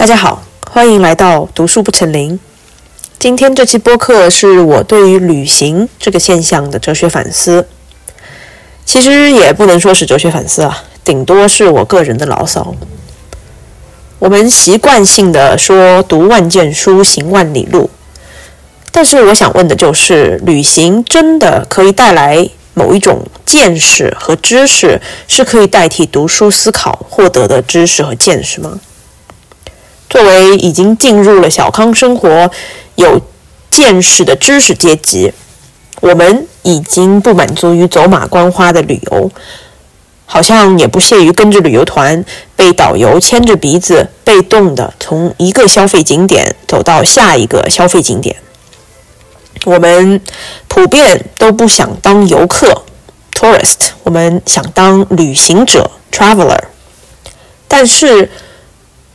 大家好，欢迎来到读书不成林。今天这期播客是我对于旅行这个现象的哲学反思。其实也不能说是哲学反思啊，顶多是我个人的牢骚。我们习惯性的说“读万卷书，行万里路”，但是我想问的就是：旅行真的可以带来某一种见识和知识，是可以代替读书思考获得的知识和见识吗？作为已经进入了小康生活、有见识的知识阶级，我们已经不满足于走马观花的旅游，好像也不屑于跟着旅游团被导游牵着鼻子，被动的从一个消费景点走到下一个消费景点。我们普遍都不想当游客 （tourist），我们想当旅行者 （traveler），但是。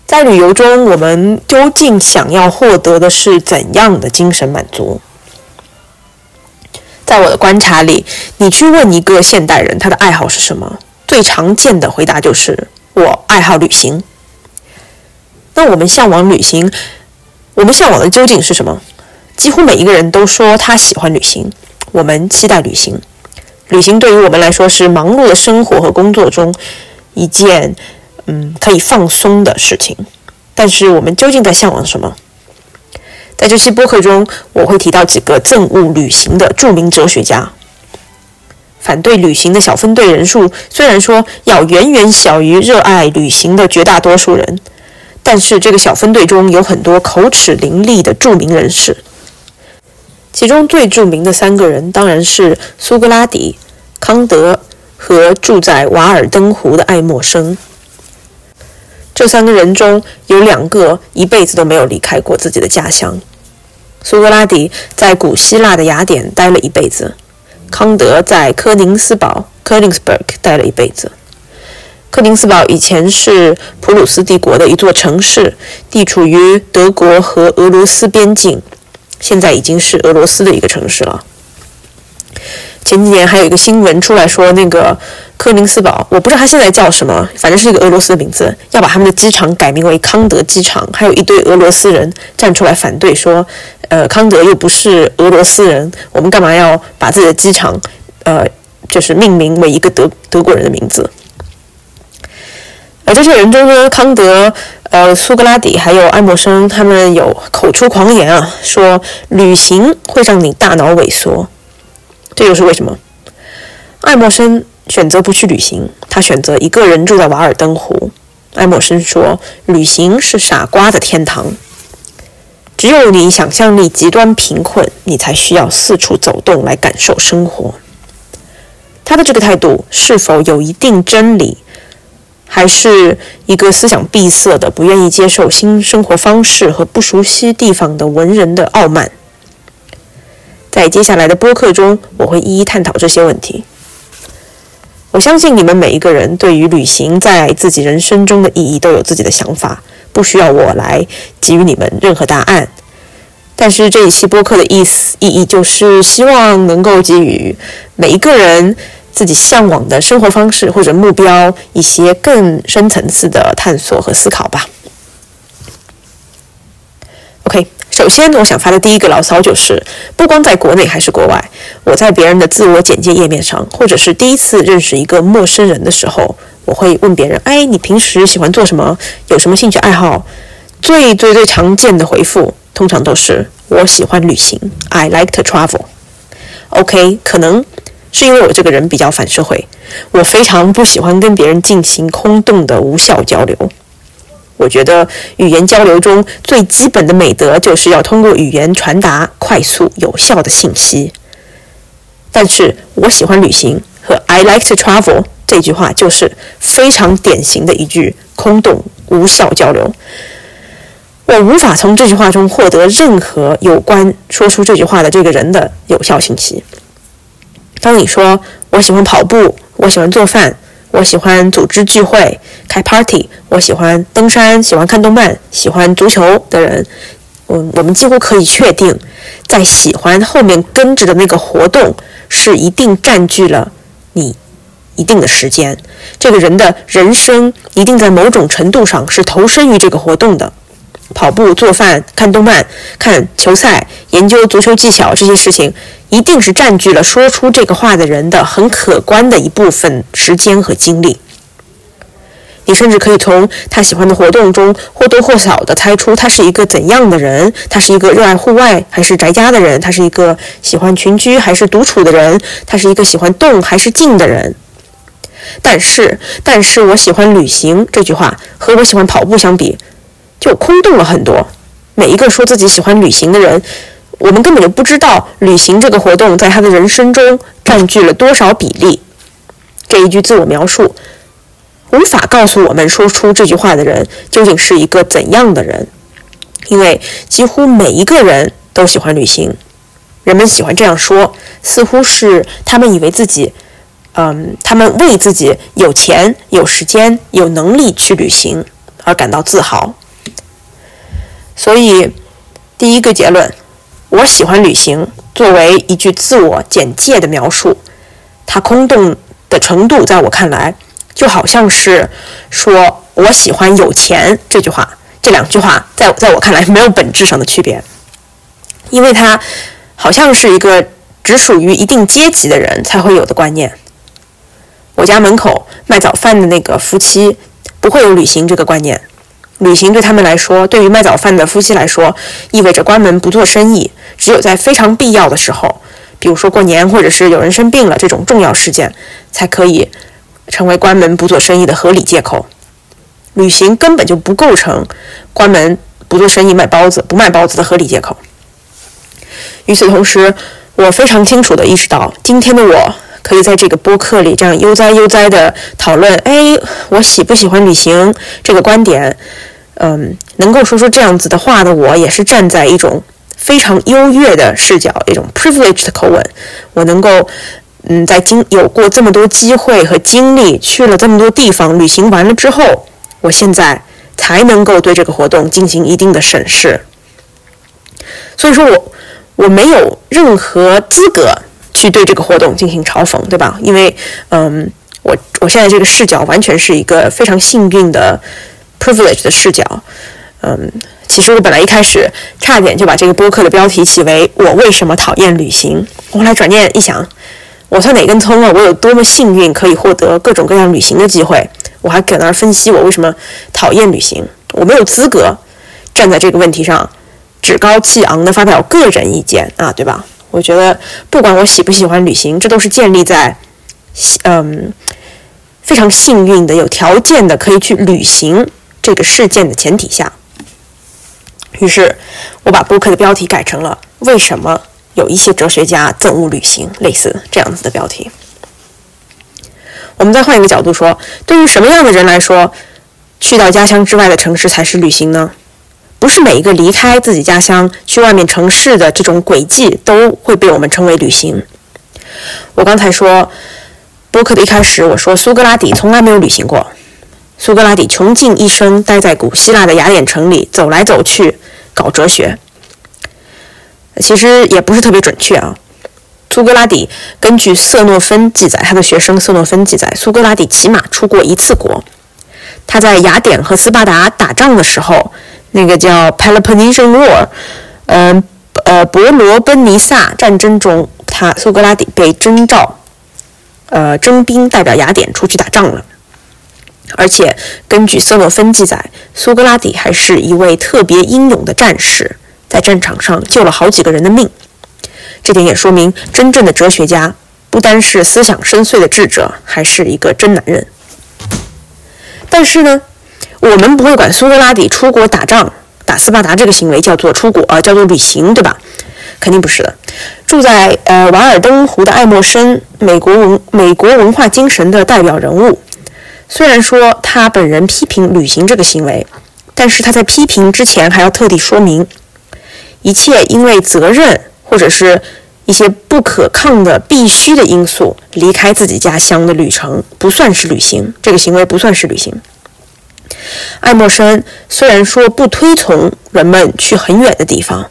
在旅游中，我们究竟想要获得的是怎样的精神满足？在我的观察里，你去问一个现代人他的爱好是什么，最常见的回答就是“我爱好旅行”。那我们向往旅行，我们向往的究竟是什么？几乎每一个人都说他喜欢旅行，我们期待旅行。旅行对于我们来说是忙碌的生活和工作中一件。嗯，可以放松的事情，但是我们究竟在向往什么？在这期播客中，我会提到几个憎恶旅行的著名哲学家。反对旅行的小分队人数虽然说要远远小于热爱旅行的绝大多数人，但是这个小分队中有很多口齿伶俐的著名人士。其中最著名的三个人当然是苏格拉底、康德和住在瓦尔登湖的爱默生。这三个人中有两个一辈子都没有离开过自己的家乡。苏格拉底在古希腊的雅典待了一辈子，康德在科宁斯堡 （Königsberg） 待了一辈子。科宁斯堡以前是普鲁斯帝国的一座城市，地处于德国和俄罗斯边境，现在已经是俄罗斯的一个城市了。前几年还有一个新闻出来说，那个。科宁斯堡，我不知道它现在叫什么，反正是一个俄罗斯的名字，要把他们的机场改名为康德机场。还有一堆俄罗斯人站出来反对，说，呃，康德又不是俄罗斯人，我们干嘛要把自己的机场，呃，就是命名为一个德德国人的名字？而这些人中呢，康德、呃，苏格拉底还有爱默生，他们有口出狂言啊，说旅行会让你大脑萎缩，这又是为什么？爱默生。选择不去旅行，他选择一个人住在瓦尔登湖。爱默生说：“旅行是傻瓜的天堂，只有你想象力极端贫困，你才需要四处走动来感受生活。”他的这个态度是否有一定真理，还是一个思想闭塞的、不愿意接受新生活方式和不熟悉地方的文人的傲慢？在接下来的播客中，我会一一探讨这些问题。我相信你们每一个人对于旅行在自己人生中的意义都有自己的想法，不需要我来给予你们任何答案。但是这一期播客的意思意义就是希望能够给予每一个人自己向往的生活方式或者目标一些更深层次的探索和思考吧。OK。首先，我想发的第一个牢骚就是，不光在国内还是国外，我在别人的自我简介页面上，或者是第一次认识一个陌生人的时候，我会问别人：“哎，你平时喜欢做什么？有什么兴趣爱好？”最最最常见的回复通常都是：“我喜欢旅行，I like to travel。” OK，可能是因为我这个人比较反社会，我非常不喜欢跟别人进行空洞的无效交流。我觉得语言交流中最基本的美德就是要通过语言传达快速有效的信息。但是我喜欢旅行和 I like to travel 这句话就是非常典型的一句空洞无效交流。我无法从这句话中获得任何有关说出这句话的这个人的有效信息。当你说我喜欢跑步，我喜欢做饭。我喜欢组织聚会、开 party。我喜欢登山，喜欢看动漫，喜欢足球的人，我，我们几乎可以确定，在喜欢后面跟着的那个活动是一定占据了你一定的时间。这个人的人生一定在某种程度上是投身于这个活动的。跑步、做饭、看动漫、看球赛、研究足球技巧这些事情，一定是占据了说出这个话的人的很可观的一部分时间和精力。你甚至可以从他喜欢的活动中或多或少地猜出他是一个怎样的人。他是一个热爱户外还是宅家的人？他是一个喜欢群居还是独处的人？他是一个喜欢动还是静的人？但是，但是我喜欢旅行这句话和我喜欢跑步相比，就空洞了很多。每一个说自己喜欢旅行的人，我们根本就不知道旅行这个活动在他的人生中占据了多少比例。这一句自我描述。无法告诉我们说出这句话的人究竟是一个怎样的人，因为几乎每一个人都喜欢旅行。人们喜欢这样说，似乎是他们以为自己，嗯，他们为自己有钱、有时间、有能力去旅行而感到自豪。所以，第一个结论，我喜欢旅行，作为一句自我简介的描述，它空洞的程度，在我看来。就好像是说“我喜欢有钱”这句话，这两句话在在我看来没有本质上的区别，因为它好像是一个只属于一定阶级的人才会有的观念。我家门口卖早饭的那个夫妻不会有旅行这个观念，旅行对他们来说，对于卖早饭的夫妻来说，意味着关门不做生意，只有在非常必要的时候，比如说过年或者是有人生病了这种重要事件，才可以。成为关门不做生意的合理借口，旅行根本就不构成关门不做生意卖包子不卖包子的合理借口。与此同时，我非常清楚地意识到，今天的我可以在这个播客里这样悠哉悠哉地讨论：哎，我喜不喜欢旅行这个观点？嗯，能够说出这样子的话的我，也是站在一种非常优越的视角，一种 privileged 的口吻，我能够。嗯，在经有过这么多机会和经历，去了这么多地方旅行完了之后，我现在才能够对这个活动进行一定的审视。所以说我我没有任何资格去对这个活动进行嘲讽，对吧？因为嗯，我我现在这个视角完全是一个非常幸运的 privilege 的视角。嗯，其实我本来一开始差点就把这个播客的标题起为“我为什么讨厌旅行”，后来转念一想。我算哪根葱啊？我有多么幸运，可以获得各种各样旅行的机会。我还搁那儿分析我为什么讨厌旅行。我没有资格站在这个问题上趾高气昂地发表个人意见啊，对吧？我觉得不管我喜不喜欢旅行，这都是建立在嗯非常幸运的、有条件的可以去旅行这个事件的前提下。于是，我把播客的标题改成了“为什么”。有一些哲学家憎恶旅行，类似这样子的标题。我们再换一个角度说，对于什么样的人来说，去到家乡之外的城市才是旅行呢？不是每一个离开自己家乡去外面城市的这种轨迹都会被我们称为旅行。我刚才说，播客的一开始我说苏格拉底从来没有旅行过。苏格拉底穷尽一生待在古希腊的雅典城里，走来走去搞哲学。其实也不是特别准确啊。苏格拉底根据瑟诺芬记载，他的学生瑟诺芬记载，苏格拉底起码出过一次国。他在雅典和斯巴达打仗的时候，那个叫 Peloponnesian War，呃呃伯罗奔尼撒战争中，他苏格拉底被征召，呃征兵代表雅典出去打仗了。而且根据瑟诺芬记载，苏格拉底还是一位特别英勇的战士。在战场上救了好几个人的命，这点也说明真正的哲学家不单是思想深邃的智者，还是一个真男人。但是呢，我们不会管苏格拉底出国打仗、打斯巴达这个行为叫做出国啊，叫做旅行，对吧？肯定不是的。住在呃瓦尔登湖的爱默生，美国文美国文化精神的代表人物，虽然说他本人批评旅行这个行为，但是他在批评之前还要特地说明。一切因为责任或者是一些不可抗的必须的因素离开自己家乡的旅程不算是旅行，这个行为不算是旅行。爱默生虽然说不推崇人们去很远的地方，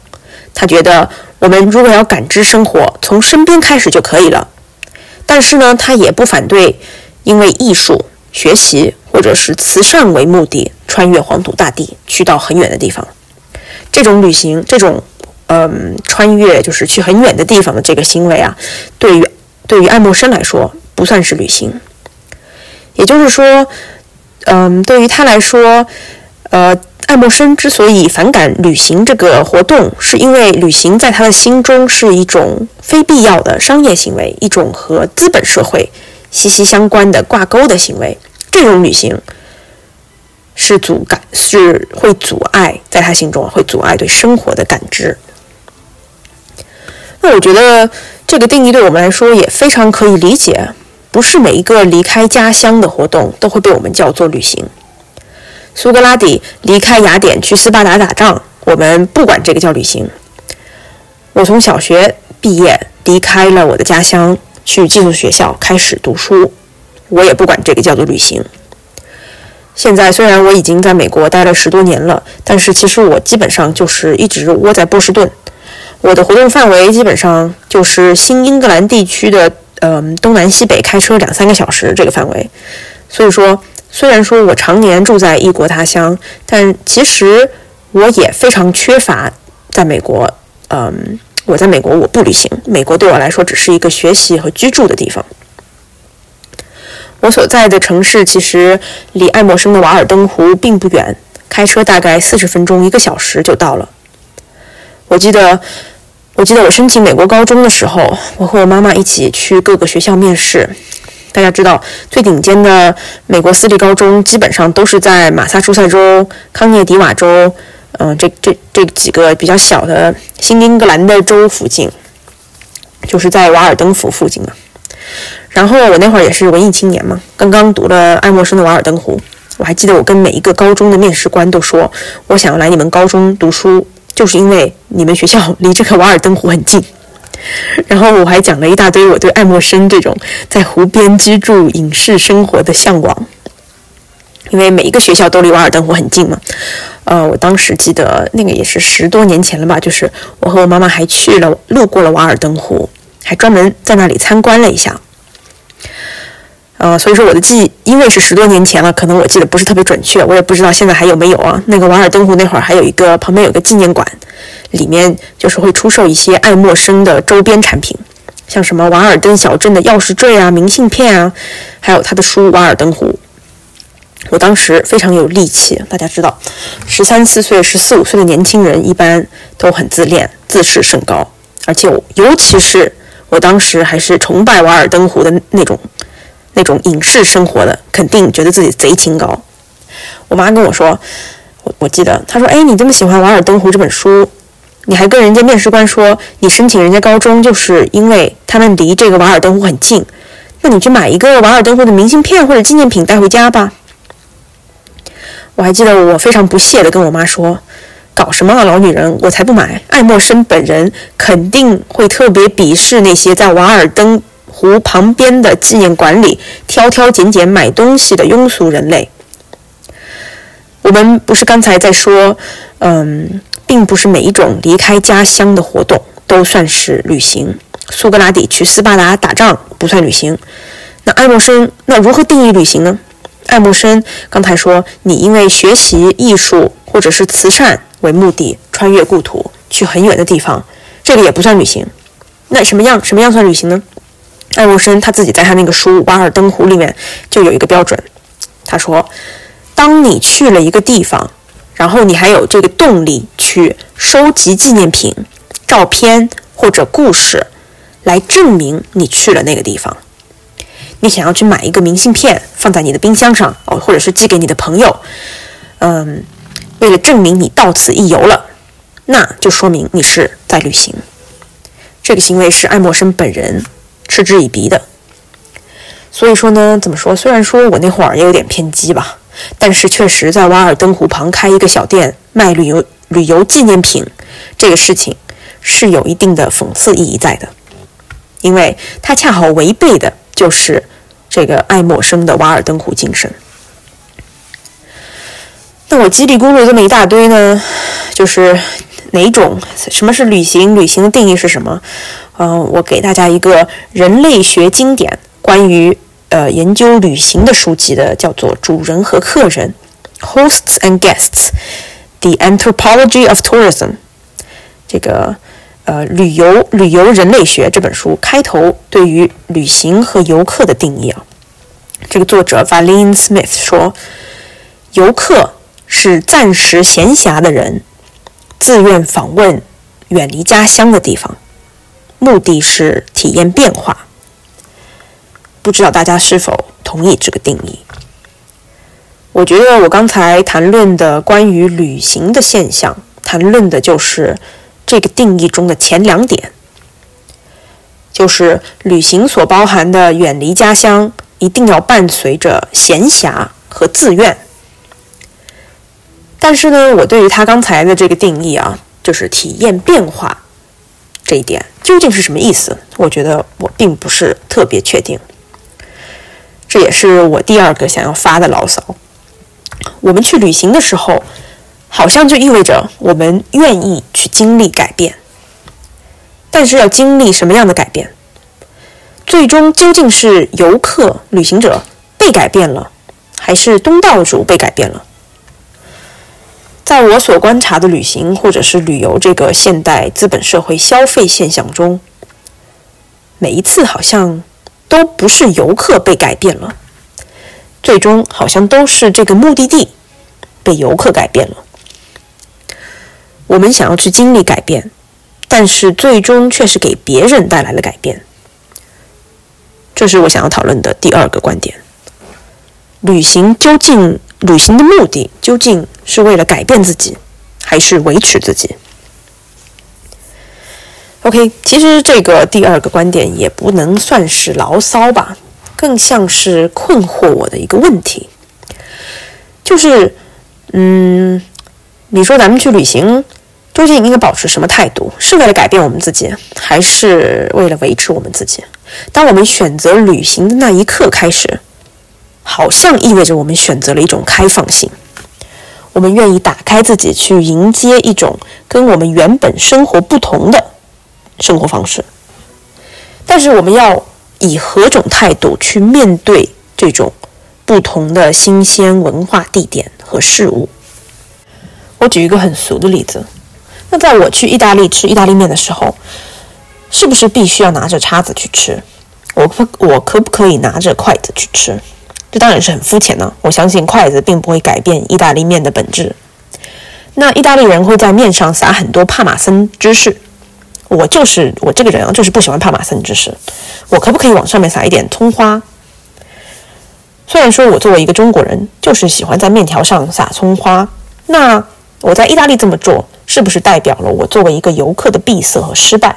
他觉得我们如果要感知生活，从身边开始就可以了。但是呢，他也不反对因为艺术、学习或者是慈善为目的穿越黄土大地去到很远的地方。这种旅行，这种嗯穿越就是去很远的地方的这个行为啊，对于对于爱默生来说不算是旅行。也就是说，嗯，对于他来说，呃，爱默生之所以反感旅行这个活动，是因为旅行在他的心中是一种非必要的商业行为，一种和资本社会息息相关的挂钩的行为。这种旅行是阻感，是会阻碍在他心中会阻碍对生活的感知。那我觉得这个定义对我们来说也非常可以理解。不是每一个离开家乡的活动都会被我们叫做旅行。苏格拉底离开雅典去斯巴达打仗，我们不管这个叫旅行。我从小学毕业离开了我的家乡，去寄宿学校开始读书，我也不管这个叫做旅行。现在虽然我已经在美国待了十多年了，但是其实我基本上就是一直窝在波士顿。我的活动范围基本上就是新英格兰地区的。嗯，东南西北开车两三个小时这个范围，所以说，虽然说我常年住在异国他乡，但其实我也非常缺乏在美国。嗯，我在美国我不旅行，美国对我来说只是一个学习和居住的地方。我所在的城市其实离爱默生的瓦尔登湖并不远，开车大概四十分钟一个小时就到了。我记得。我记得我申请美国高中的时候，我和我妈妈一起去各个学校面试。大家知道，最顶尖的美国私立高中基本上都是在马萨诸塞州、康涅狄瓦州，嗯，这这这几个比较小的新英格兰的州附近，就是在瓦尔登湖附近嘛。然后我那会儿也是文艺青年嘛，刚刚读了爱默生的《瓦尔登湖》，我还记得我跟每一个高中的面试官都说，我想要来你们高中读书。就是因为你们学校离这个瓦尔登湖很近，然后我还讲了一大堆我对爱默生这种在湖边居住、隐士生活的向往。因为每一个学校都离瓦尔登湖很近嘛。呃，我当时记得那个也是十多年前了吧，就是我和我妈妈还去了，路过了瓦尔登湖，还专门在那里参观了一下。呃，所以说我的记忆，因为是十多年前了，可能我记得不是特别准确，我也不知道现在还有没有啊。那个瓦尔登湖那会儿还有一个旁边有个纪念馆，里面就是会出售一些爱默生的周边产品，像什么瓦尔登小镇的钥匙坠啊、明信片啊，还有他的书《瓦尔登湖》。我当时非常有力气，大家知道，十三四岁、十四五岁的年轻人一般都很自恋、自视甚高，而且尤其是我当时还是崇拜瓦尔登湖的那种。那种隐士生活的，肯定觉得自己贼清高。我妈跟我说，我我记得她说：“哎，你这么喜欢《瓦尔登湖》这本书，你还跟人家面试官说你申请人家高中就是因为他们离这个瓦尔登湖很近，那你去买一个瓦尔登湖的明信片或者纪念品带回家吧。”我还记得我非常不屑地跟我妈说：“搞什么啊，老女人，我才不买！爱默生本人肯定会特别鄙视那些在瓦尔登。”湖旁边的纪念馆里挑挑拣拣买东西的庸俗人类。我们不是刚才在说，嗯，并不是每一种离开家乡的活动都算是旅行。苏格拉底去斯巴达打仗不算旅行。那爱默生，那如何定义旅行呢？爱默生刚才说，你因为学习艺术或者是慈善为目的穿越故土去很远的地方，这个也不算旅行。那什么样什么样算旅行呢？爱默生他自己在他那个书《瓦尔登湖》里面就有一个标准，他说：“当你去了一个地方，然后你还有这个动力去收集纪念品、照片或者故事，来证明你去了那个地方。你想要去买一个明信片放在你的冰箱上哦，或者是寄给你的朋友，嗯，为了证明你到此一游了，那就说明你是在旅行。这个行为是爱默生本人。”嗤之以鼻的，所以说呢，怎么说？虽然说我那会儿也有点偏激吧，但是确实在瓦尔登湖旁开一个小店卖旅游旅游纪念品，这个事情是有一定的讽刺意义在的，因为它恰好违背的就是这个爱默生的瓦尔登湖精神。那我叽里咕噜这么一大堆呢，就是哪种？什么是旅行？旅行的定义是什么？嗯，我给大家一个人类学经典关于呃研究旅行的书籍的，叫做《主人和客人》（Hosts and Guests）《The Anthropology of Tourism》这个呃旅游旅游人类学这本书开头对于旅行和游客的定义啊，这个作者 Valine Smith 说，游客是暂时闲暇的人，自愿访问远离家乡的地方，目的是体验变化。不知道大家是否同意这个定义？我觉得我刚才谈论的关于旅行的现象，谈论的就是这个定义中的前两点，就是旅行所包含的远离家乡，一定要伴随着闲暇和自愿。但是呢，我对于他刚才的这个定义啊，就是体验变化这一点，究竟是什么意思？我觉得我并不是特别确定。这也是我第二个想要发的牢骚。我们去旅行的时候，好像就意味着我们愿意去经历改变。但是要经历什么样的改变？最终究竟是游客、旅行者被改变了，还是东道主被改变了？在我所观察的旅行或者是旅游这个现代资本社会消费现象中，每一次好像都不是游客被改变了。最终好像都是这个目的地被游客改变了。我们想要去经历改变，但是最终却是给别人带来了改变。这是我想要讨论的第二个观点：旅行究竟旅行的目的究竟是为了改变自己，还是维持自己？OK，其实这个第二个观点也不能算是牢骚吧。更像是困惑我的一个问题，就是，嗯，你说咱们去旅行，究竟应该保持什么态度？是为了改变我们自己，还是为了维持我们自己？当我们选择旅行的那一刻开始，好像意味着我们选择了一种开放性，我们愿意打开自己，去迎接一种跟我们原本生活不同的生活方式。但是我们要。以何种态度去面对这种不同的新鲜文化地点和事物？我举一个很俗的例子，那在我去意大利吃意大利面的时候，是不是必须要拿着叉子去吃？我可我可不可以拿着筷子去吃？这当然是很肤浅呢。我相信筷子并不会改变意大利面的本质。那意大利人会在面上撒很多帕玛森芝士。我就是我这个人啊，就是不喜欢帕玛森芝士。我可不可以往上面撒一点葱花？虽然说我作为一个中国人，就是喜欢在面条上撒葱花，那我在意大利这么做，是不是代表了我作为一个游客的闭塞和失败？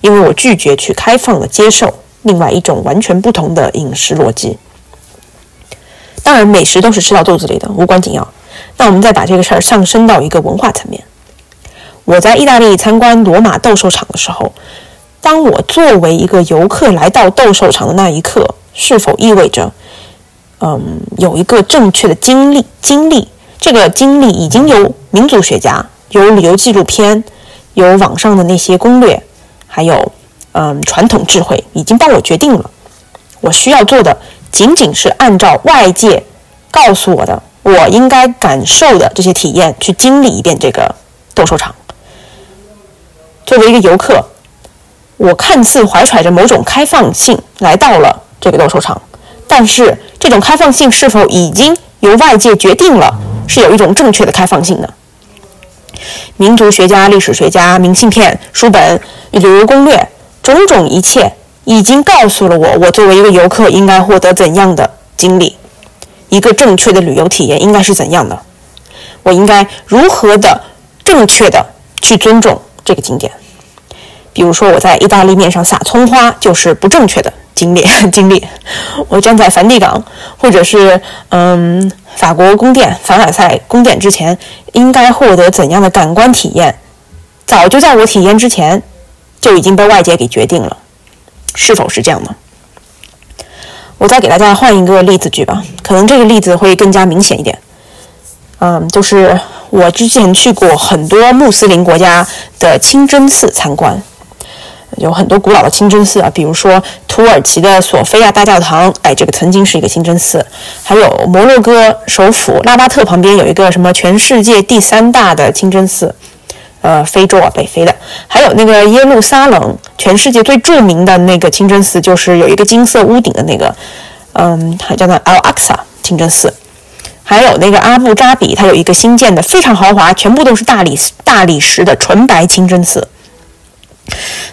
因为我拒绝去开放的接受另外一种完全不同的饮食逻辑。当然，美食都是吃到肚子里的，无关紧要。那我们再把这个事儿上升到一个文化层面。我在意大利参观罗马斗兽场的时候，当我作为一个游客来到斗兽场的那一刻，是否意味着，嗯，有一个正确的经历？经历这个经历已经有民族学家、有旅游纪录片、有网上的那些攻略，还有嗯传统智慧，已经帮我决定了。我需要做的仅仅是按照外界告诉我的，我应该感受的这些体验去经历一遍这个斗兽场。作为一个游客，我看似怀揣着某种开放性来到了这个斗兽场，但是这种开放性是否已经由外界决定了是有一种正确的开放性呢？民族学家、历史学家、明信片、书本、旅游攻略，种种一切已经告诉了我，我作为一个游客应该获得怎样的经历，一个正确的旅游体验应该是怎样的？我应该如何的正确的去尊重？这个景点，比如说我在意大利面上撒葱花，就是不正确的经历经历。我站在梵蒂冈，或者是嗯法国宫殿凡尔赛宫殿之前，应该获得怎样的感官体验？早就在我体验之前，就已经被外界给决定了，是否是这样呢？我再给大家换一个例子举吧，可能这个例子会更加明显一点。嗯，就是我之前去过很多穆斯林国家的清真寺参观，有很多古老的清真寺啊，比如说土耳其的索菲亚大教堂，哎，这个曾经是一个清真寺。还有摩洛哥首府拉巴特旁边有一个什么全世界第三大的清真寺，呃，非洲啊，北非的。还有那个耶路撒冷，全世界最著名的那个清真寺，就是有一个金色屋顶的那个，嗯，叫做 Al Aqsa 清真寺。还有那个阿布扎比，它有一个新建的非常豪华，全部都是大理大理石的纯白清真寺。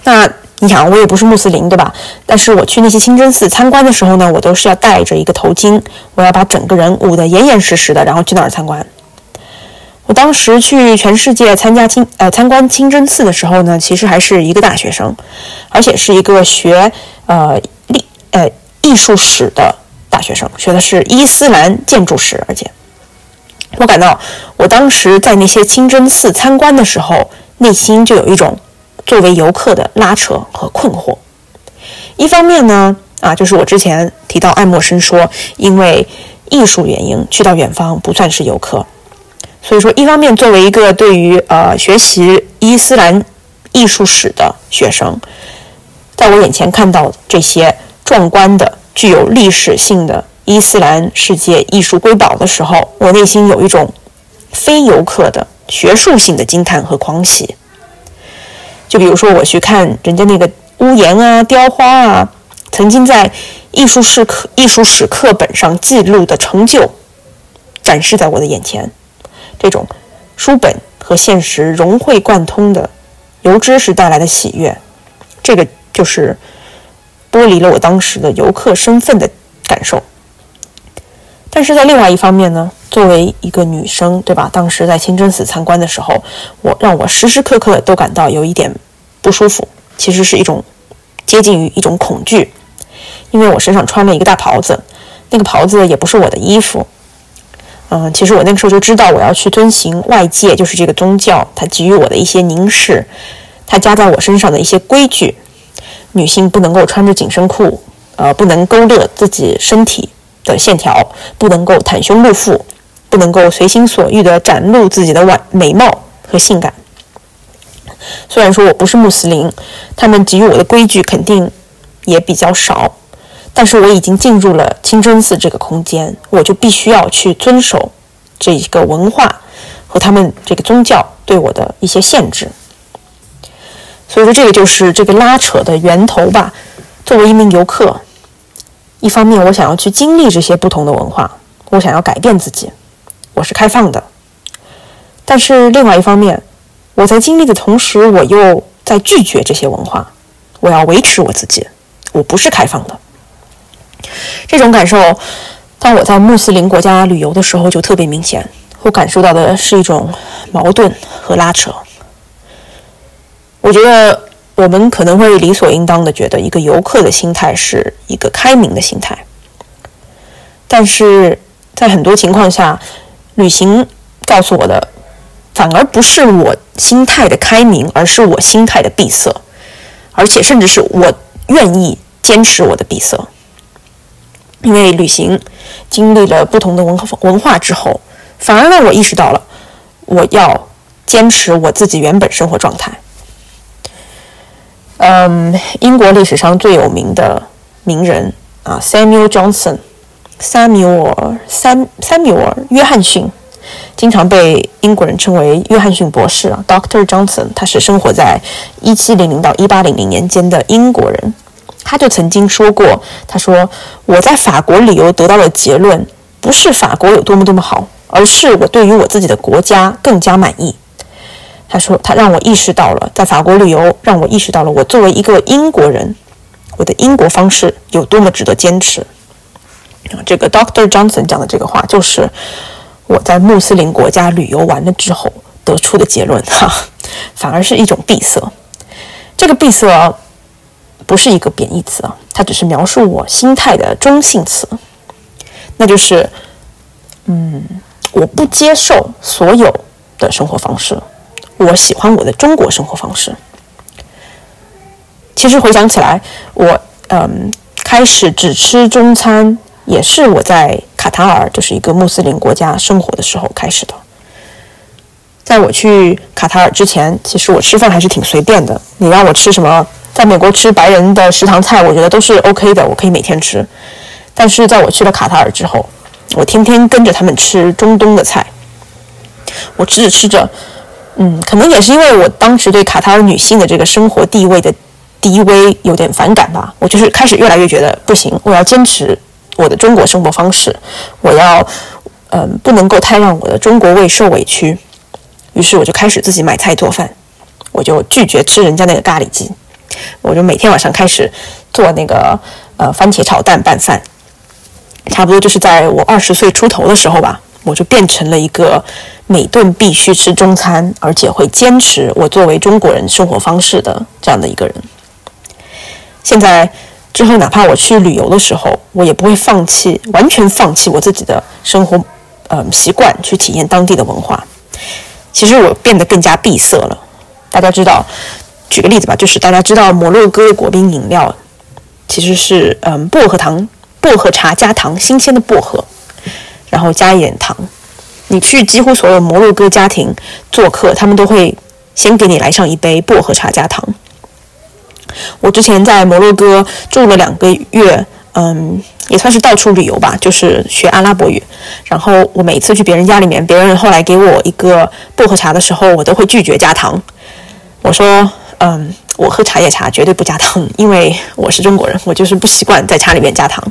那你想，我也不是穆斯林，对吧？但是我去那些清真寺参观的时候呢，我都是要戴着一个头巾，我要把整个人捂得严严实实的，然后去那儿参观。我当时去全世界参加清呃参观清真寺的时候呢，其实还是一个大学生，而且是一个学呃历呃艺术史的。大学生学的是伊斯兰建筑史，而且我感到我当时在那些清真寺参观的时候，内心就有一种作为游客的拉扯和困惑。一方面呢，啊，就是我之前提到爱默生说，因为艺术原因去到远方不算是游客，所以说一方面作为一个对于呃学习伊斯兰艺术史的学生，在我眼前看到这些壮观的。具有历史性的伊斯兰世界艺术瑰宝的时候，我内心有一种非游客的学术性的惊叹和狂喜。就比如说，我去看人家那个屋檐啊、雕花啊，曾经在艺术史课、艺术史课本上记录的成就，展示在我的眼前，这种书本和现实融会贯通的由知识带来的喜悦，这个就是。剥离了我当时的游客身份的感受，但是在另外一方面呢，作为一个女生，对吧？当时在清真寺参观的时候，我让我时时刻刻都感到有一点不舒服，其实是一种接近于一种恐惧，因为我身上穿了一个大袍子，那个袍子也不是我的衣服。嗯，其实我那个时候就知道我要去遵行外界，就是这个宗教，它给予我的一些凝视，它加在我身上的一些规矩。女性不能够穿着紧身裤，呃，不能勾勒自己身体的线条，不能够袒胸露腹，不能够随心所欲地展露自己的婉美貌和性感。虽然说我不是穆斯林，他们给予我的规矩肯定也比较少，但是我已经进入了清真寺这个空间，我就必须要去遵守这一个文化和他们这个宗教对我的一些限制。所以说，这个就是这个拉扯的源头吧。作为一名游客，一方面我想要去经历这些不同的文化，我想要改变自己，我是开放的；但是另外一方面，我在经历的同时，我又在拒绝这些文化。我要维持我自己，我不是开放的。这种感受，当我在穆斯林国家旅游的时候就特别明显。我感受到的是一种矛盾和拉扯。我觉得我们可能会理所应当的觉得，一个游客的心态是一个开明的心态。但是在很多情况下，旅行告诉我的，反而不是我心态的开明，而是我心态的闭塞，而且甚至是我愿意坚持我的闭塞。因为旅行经历了不同的文化文化之后，反而让我意识到了，我要坚持我自己原本生活状态。嗯，英国历史上最有名的名人啊，Samuel Johnson，Samuel 三 Samuel 约翰逊，经常被英国人称为约翰逊博士啊，Doctor Johnson。他是生活在一七零零到一八零零年间的英国人，他就曾经说过，他说我在法国旅游得到的结论，不是法国有多么多么好，而是我对于我自己的国家更加满意。他说：“他让我意识到了，在法国旅游，让我意识到了我作为一个英国人，我的英国方式有多么值得坚持。”这个 Doctor Johnson 讲的这个话，就是我在穆斯林国家旅游完了之后得出的结论。哈，反而是一种闭塞。这个闭塞不是一个贬义词啊，它只是描述我心态的中性词，那就是，嗯，我不接受所有的生活方式。我喜欢我的中国生活方式。其实回想起来，我嗯开始只吃中餐，也是我在卡塔尔，就是一个穆斯林国家生活的时候开始的。在我去卡塔尔之前，其实我吃饭还是挺随便的。你让我吃什么，在美国吃白人的食堂菜，我觉得都是 OK 的，我可以每天吃。但是在我去了卡塔尔之后，我天天跟着他们吃中东的菜，我吃着吃着，嗯，可能也是因为我当时对卡塔尔女性的这个生活地位的低微有点反感吧，我就是开始越来越觉得不行，我要坚持我的中国生活方式，我要，嗯，不能够太让我的中国胃受委屈。于是我就开始自己买菜做饭，我就拒绝吃人家那个咖喱鸡，我就每天晚上开始做那个呃番茄炒蛋拌饭。差不多就是在我二十岁出头的时候吧，我就变成了一个每顿必须吃中餐，而且会坚持我作为中国人生活方式的这样的一个人。现在之后，哪怕我去旅游的时候，我也不会放弃，完全放弃我自己的生活，嗯，习惯去体验当地的文化。其实我变得更加闭塞了。大家知道，举个例子吧，就是大家知道摩洛哥的国宾饮料其实是嗯薄荷糖。薄荷茶加糖，新鲜的薄荷，然后加一点糖。你去几乎所有摩洛哥家庭做客，他们都会先给你来上一杯薄荷茶加糖。我之前在摩洛哥住了两个月，嗯，也算是到处旅游吧，就是学阿拉伯语。然后我每次去别人家里面，别人后来给我一个薄荷茶的时候，我都会拒绝加糖。我说，嗯。我喝茶叶茶绝对不加糖，因为我是中国人，我就是不习惯在茶里面加糖。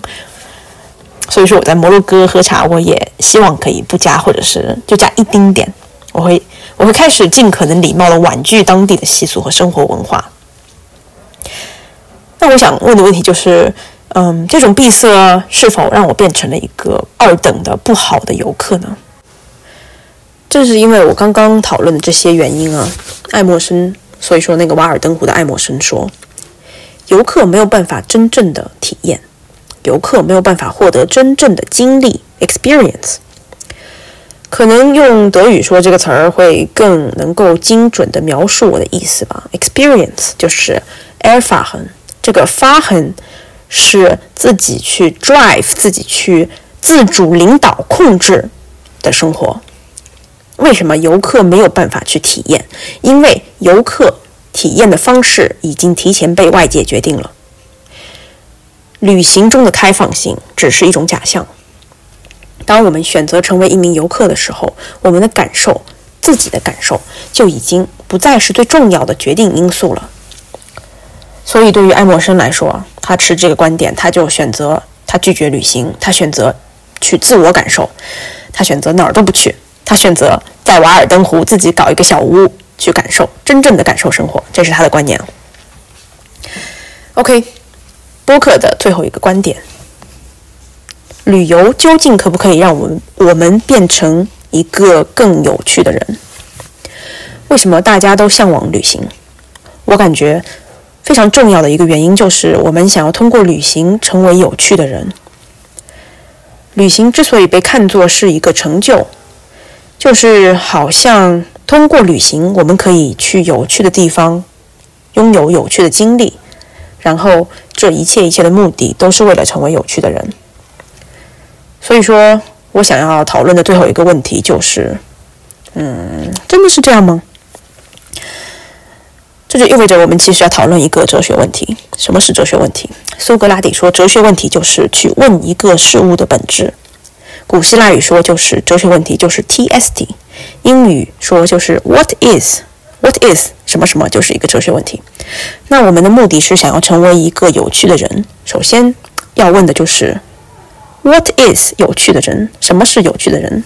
所以说我在摩洛哥喝茶，我也希望可以不加，或者是就加一丁点。我会我会开始尽可能礼貌的婉拒当地的习俗和生活文化。那我想问的问题就是，嗯，这种闭塞是否让我变成了一个二等的不好的游客呢？正是因为我刚刚讨论的这些原因啊，爱默生。所以说，那个瓦尔登湖的爱默生说，游客没有办法真正的体验，游客没有办法获得真正的经历 （experience）。可能用德语说这个词儿会更能够精准的描述我的意思吧。experience 就是 erfahren，这个 fahren 是自己去 drive，自己去自主领导控制的生活。为什么游客没有办法去体验？因为游客体验的方式已经提前被外界决定了。旅行中的开放性只是一种假象。当我们选择成为一名游客的时候，我们的感受，自己的感受，就已经不再是最重要的决定因素了。所以，对于爱默生来说，他持这个观点，他就选择他拒绝旅行，他选择去自我感受，他选择哪儿都不去。他选择在瓦尔登湖自己搞一个小屋去感受，真正的感受生活，这是他的观念。OK，播客的最后一个观点：旅游究竟可不可以让我们我们变成一个更有趣的人？为什么大家都向往旅行？我感觉非常重要的一个原因就是我们想要通过旅行成为有趣的人。旅行之所以被看作是一个成就。就是好像通过旅行，我们可以去有趣的地方，拥有有趣的经历，然后这一切一切的目的都是为了成为有趣的人。所以说我想要讨论的最后一个问题就是：嗯，真的是这样吗？这就意味着我们其实要讨论一个哲学问题。什么是哲学问题？苏格拉底说，哲学问题就是去问一个事物的本质。古希腊语说就是哲学问题，就是 T S T；英语说就是 What is？What is 什么什么就是一个哲学问题。那我们的目的是想要成为一个有趣的人，首先要问的就是 What is 有趣的人？什么是有趣的人？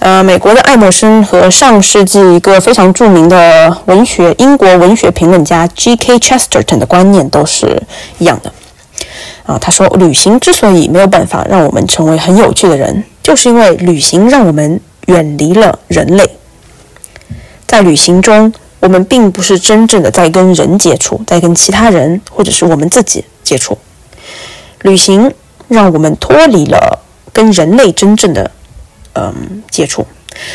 呃，美国的爱默生和上世纪一个非常著名的文学英国文学评论家 G K Chesterton 的观念都是一样的。啊，他说，旅行之所以没有办法让我们成为很有趣的人，就是因为旅行让我们远离了人类。在旅行中，我们并不是真正的在跟人接触，在跟其他人或者是我们自己接触。旅行让我们脱离了跟人类真正的嗯接触。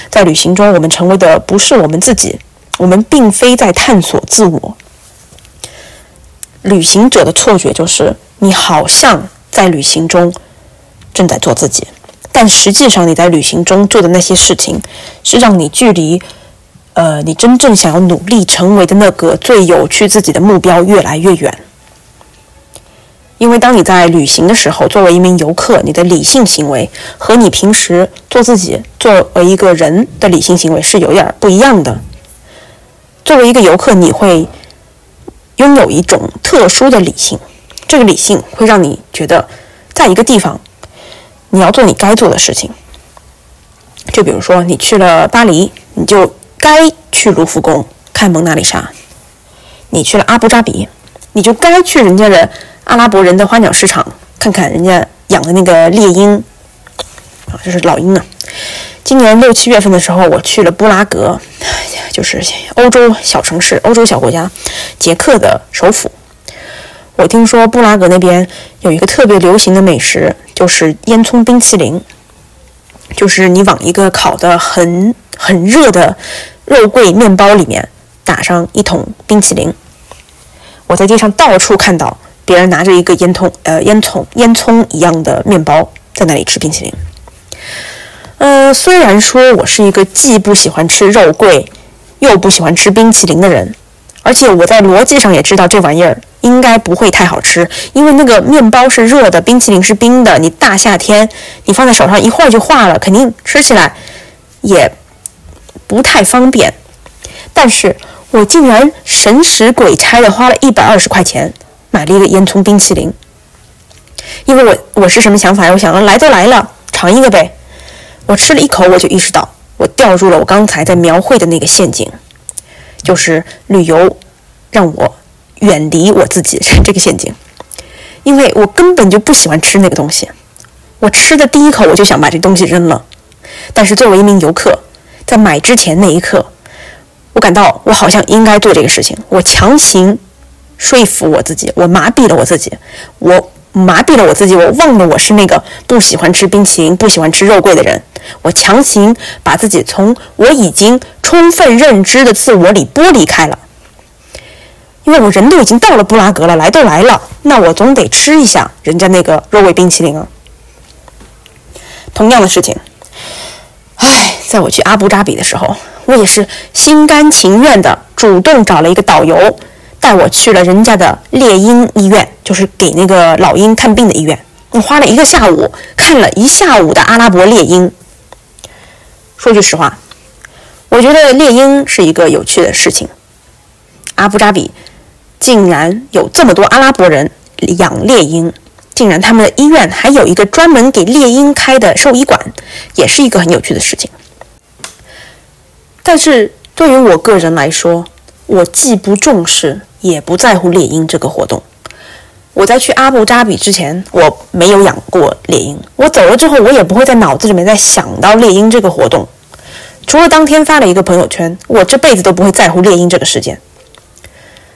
在旅行中，我们成为的不是我们自己，我们并非在探索自我。旅行者的错觉就是。你好像在旅行中正在做自己，但实际上你在旅行中做的那些事情，是让你距离，呃，你真正想要努力成为的那个最有趣自己的目标越来越远。因为当你在旅行的时候，作为一名游客，你的理性行为和你平时做自己作为一个人的理性行为是有点不一样的。作为一个游客，你会拥有一种特殊的理性，这个理性会让你觉得，在一个地方，你要做你该做的事情。就比如说，你去了巴黎，你就该去卢浮宫看蒙娜丽莎；你去了阿布扎比，你就该去人家的。阿拉伯人的花鸟市场，看看人家养的那个猎鹰，啊，这是老鹰啊。今年六七月份的时候，我去了布拉格，就是欧洲小城市、欧洲小国家，捷克的首府。我听说布拉格那边有一个特别流行的美食，就是烟囱冰淇淋，就是你往一个烤的很很热的肉桂面包里面打上一桶冰淇淋。我在街上到处看到。别人拿着一个烟筒，呃，烟囱、烟囱一样的面包在那里吃冰淇淋。呃，虽然说我是一个既不喜欢吃肉桂，又不喜欢吃冰淇淋的人，而且我在逻辑上也知道这玩意儿应该不会太好吃，因为那个面包是热的，冰淇淋是冰的，你大夏天你放在手上一会儿就化了，肯定吃起来也不太方便。但是我竟然神使鬼差的花了一百二十块钱。买了一个烟囱冰淇淋，因为我我是什么想法呀？我想来都来了，尝一个呗。我吃了一口，我就意识到我掉入了我刚才在描绘的那个陷阱，就是旅游让我远离我自己这个陷阱，因为我根本就不喜欢吃那个东西。我吃的第一口，我就想把这东西扔了。但是作为一名游客，在买之前那一刻，我感到我好像应该做这个事情，我强行。说服我自己，我麻痹了我自己，我麻痹了我自己，我忘了我是那个不喜欢吃冰淇淋、不喜欢吃肉桂的人。我强行把自己从我已经充分认知的自我里剥离开了，因为我人都已经到了布拉格了，来都来了，那我总得吃一下人家那个肉味冰淇淋啊。同样的事情，唉，在我去阿布扎比的时候，我也是心甘情愿的主动找了一个导游。带我去了人家的猎鹰医院，就是给那个老鹰看病的医院。我花了一个下午看了一下午的阿拉伯猎鹰。说句实话，我觉得猎鹰是一个有趣的事情。阿布扎比竟然有这么多阿拉伯人养猎鹰，竟然他们的医院还有一个专门给猎鹰开的兽医馆，也是一个很有趣的事情。但是对于我个人来说，我既不重视。也不在乎猎鹰这个活动。我在去阿布扎比之前，我没有养过猎鹰。我走了之后，我也不会在脑子里面再想到猎鹰这个活动。除了当天发了一个朋友圈，我这辈子都不会在乎猎鹰这个事件。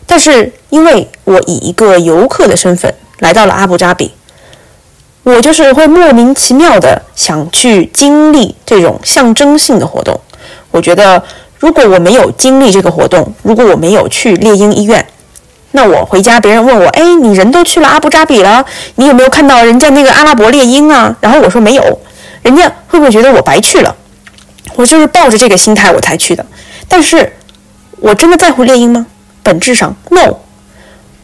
但是，因为我以一个游客的身份来到了阿布扎比，我就是会莫名其妙的想去经历这种象征性的活动。我觉得，如果我没有经历这个活动，如果我没有去猎鹰医院，那我回家，别人问我，哎，你人都去了阿布扎比了，你有没有看到人家那个阿拉伯猎鹰啊？然后我说没有，人家会不会觉得我白去了？我就是抱着这个心态我才去的。但是，我真的在乎猎鹰吗？本质上，no，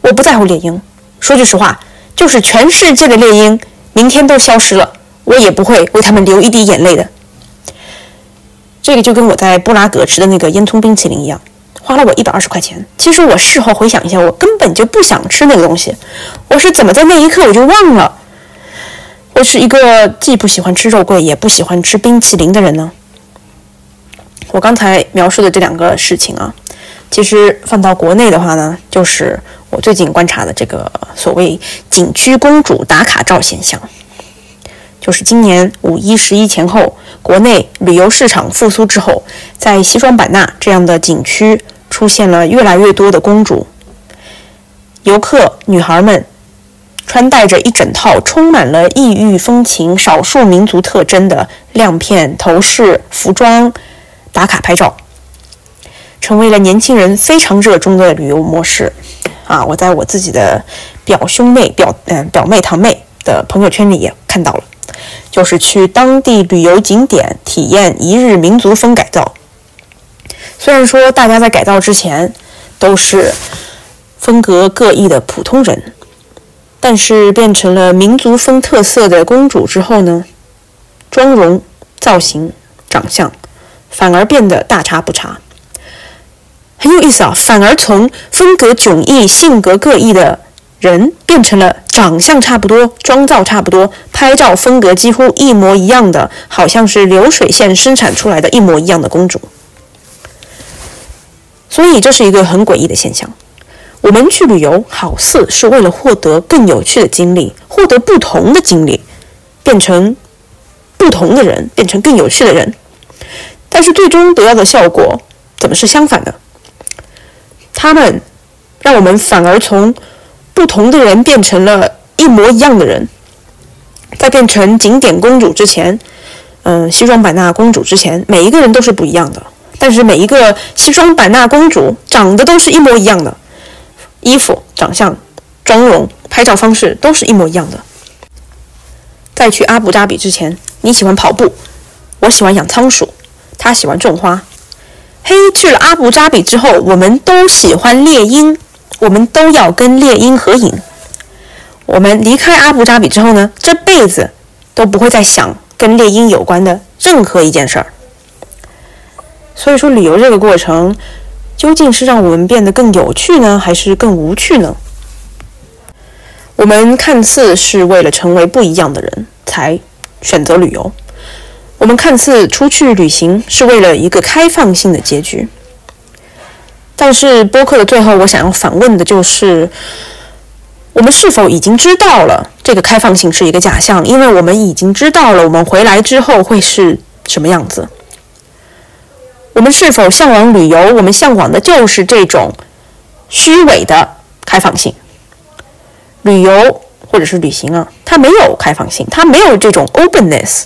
我不在乎猎鹰。说句实话，就是全世界的猎鹰明天都消失了，我也不会为他们流一滴眼泪的。这个就跟我在布拉格吃的那个烟囱冰淇淋一样。花了我一百二十块钱。其实我事后回想一下，我根本就不想吃那个东西。我是怎么在那一刻我就忘了？我是一个既不喜欢吃肉桂，也不喜欢吃冰淇淋的人呢。我刚才描述的这两个事情啊，其实放到国内的话呢，就是我最近观察的这个所谓景区公主打卡照现象。就是今年五一、十一前后，国内旅游市场复苏之后，在西双版纳这样的景区。出现了越来越多的公主游客，女孩们穿戴着一整套充满了异域风情、少数民族特征的亮片头饰服装，打卡拍照，成为了年轻人非常热衷的旅游模式。啊，我在我自己的表兄妹、表嗯表妹、堂妹的朋友圈里也看到了。就是去当地旅游景点体验一日民族风改造。虽然说大家在改造之前都是风格各异的普通人，但是变成了民族风特色的公主之后呢，妆容、造型、长相反而变得大差不差。很有意思啊，反而从风格迥异、性格各异的人，变成了长相差不多、妆造差不多、拍照风格几乎一模一样的，好像是流水线生产出来的一模一样的公主。所以这是一个很诡异的现象。我们去旅游，好似是为了获得更有趣的经历，获得不同的经历，变成不同的人，变成更有趣的人。但是最终得到的效果，怎么是相反的？他们让我们反而从不同的人变成了一模一样的人，在变成景点公主之前，嗯，西双版纳公主之前，每一个人都是不一样的。但是每一个西双版纳公主长得都是一模一样的，衣服、长相、妆容、拍照方式都是一模一样的。在去阿布扎比之前，你喜欢跑步，我喜欢养仓鼠，他喜欢种花。嘿，去了阿布扎比之后，我们都喜欢猎鹰，我们都要跟猎鹰合影。我们离开阿布扎比之后呢，这辈子都不会再想跟猎鹰有关的任何一件事儿。所以说，旅游这个过程，究竟是让我们变得更有趣呢，还是更无趣呢？我们看似是为了成为不一样的人才选择旅游。我们看似出去旅行是为了一个开放性的结局，但是播客的最后，我想要反问的就是：我们是否已经知道了这个开放性是一个假象？因为我们已经知道了我们回来之后会是什么样子。我们是否向往旅游？我们向往的就是这种虚伪的开放性。旅游或者是旅行啊，它没有开放性，它没有这种 openness。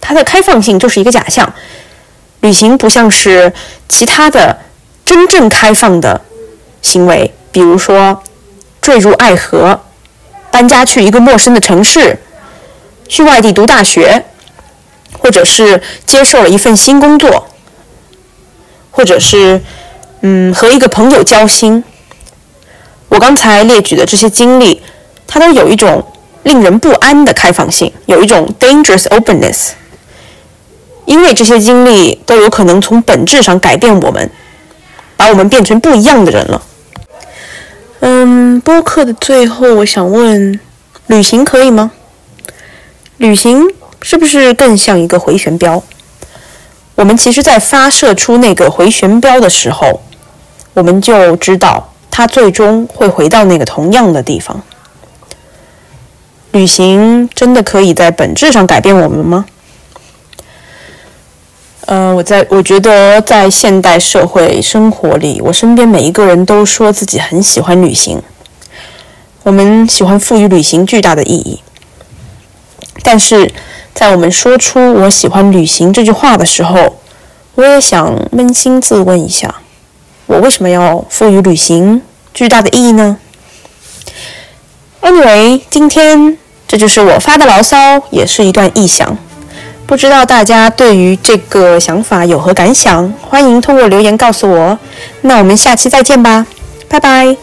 它的开放性就是一个假象，旅行不像是其他的真正开放的行为，比如说坠入爱河、搬家去一个陌生的城市、去外地读大学，或者是接受了一份新工作，或者是嗯和一个朋友交心。我刚才列举的这些经历，它都有一种令人不安的开放性，有一种 dangerous openness。因为这些经历都有可能从本质上改变我们，把我们变成不一样的人了。嗯，播客的最后，我想问：旅行可以吗？旅行是不是更像一个回旋镖？我们其实，在发射出那个回旋镖的时候，我们就知道它最终会回到那个同样的地方。旅行真的可以在本质上改变我们吗？呃，我在我觉得在现代社会生活里，我身边每一个人都说自己很喜欢旅行。我们喜欢赋予旅行巨大的意义，但是在我们说出“我喜欢旅行”这句话的时候，我也想扪心自问一下：我为什么要赋予旅行巨大的意义呢？Anyway，今天这就是我发的牢骚，也是一段臆想。不知道大家对于这个想法有何感想？欢迎通过留言告诉我。那我们下期再见吧，拜拜。